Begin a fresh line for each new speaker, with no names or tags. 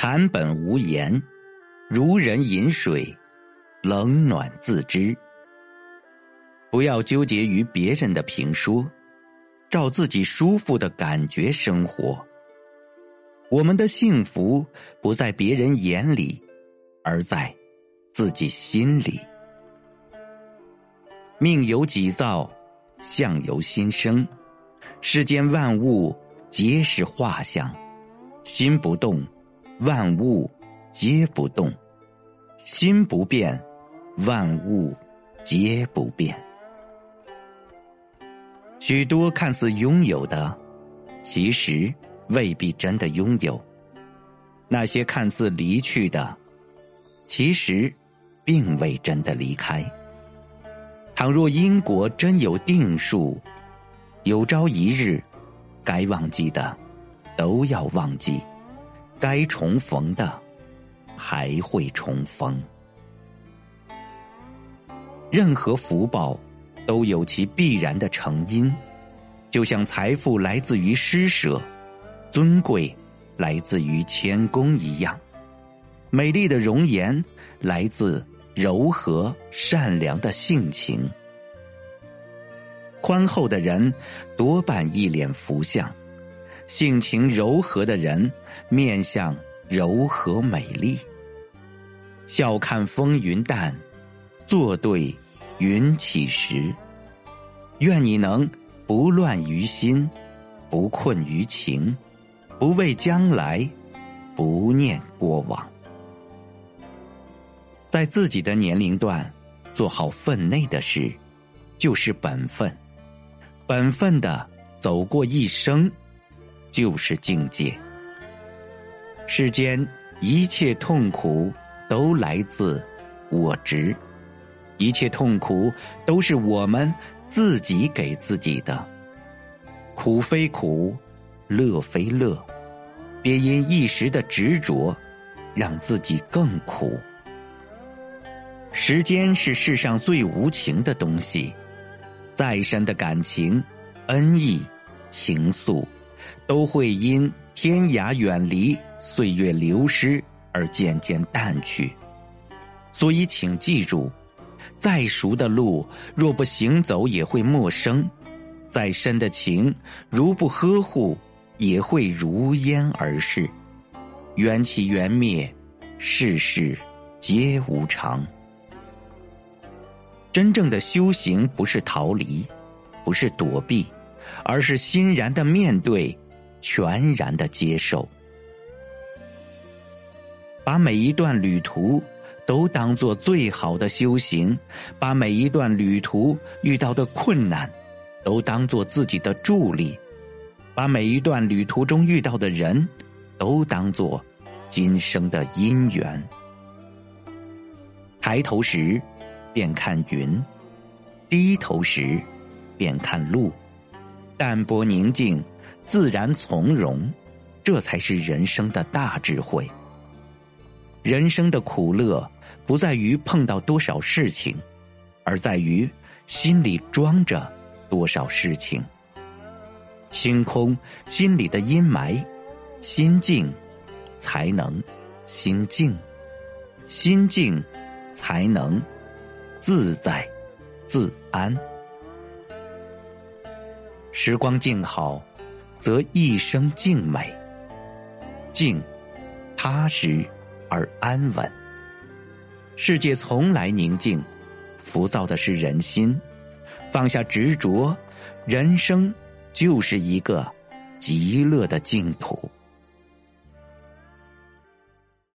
禅本无言，如人饮水，冷暖自知。不要纠结于别人的评说，照自己舒服的感觉生活。我们的幸福不在别人眼里，而在自己心里。命由己造，相由心生。世间万物皆是画像，心不动。万物皆不动，心不变，万物皆不变。许多看似拥有的，其实未必真的拥有；那些看似离去的，其实并未真的离开。倘若因果真有定数，有朝一日，该忘记的都要忘记。该重逢的，还会重逢。任何福报都有其必然的成因，就像财富来自于施舍，尊贵来自于谦恭一样，美丽的容颜来自柔和善良的性情。宽厚的人多半一脸福相，性情柔和的人。面相柔和美丽，笑看风云淡，坐对云起时。愿你能不乱于心，不困于情，不畏将来，不念过往。在自己的年龄段做好分内的事，就是本分。本分的走过一生，就是境界。世间一切痛苦都来自我执，一切痛苦都是我们自己给自己的。苦非苦，乐非乐，别因一时的执着，让自己更苦。时间是世上最无情的东西，再深的感情、恩义、情愫，都会因天涯远离。岁月流失而渐渐淡去，所以请记住：再熟的路，若不行走也会陌生；再深的情，如不呵护，也会如烟而逝。缘起缘灭，世事皆无常。真正的修行不是逃离，不是躲避，而是欣然的面对，全然的接受。把每一段旅途都当做最好的修行，把每一段旅途遇到的困难都当做自己的助力，把每一段旅途中遇到的人都当做今生的因缘。抬头时，便看云；低头时，便看路。淡泊宁静，自然从容，这才是人生的大智慧。人生的苦乐，不在于碰到多少事情，而在于心里装着多少事情。清空心里的阴霾，心静，才能心静；心静，才能自在自安。时光静好，则一生静美；静，踏实。而安稳。世界从来宁静，浮躁的是人心。放下执着，人生就是一个极乐的净土。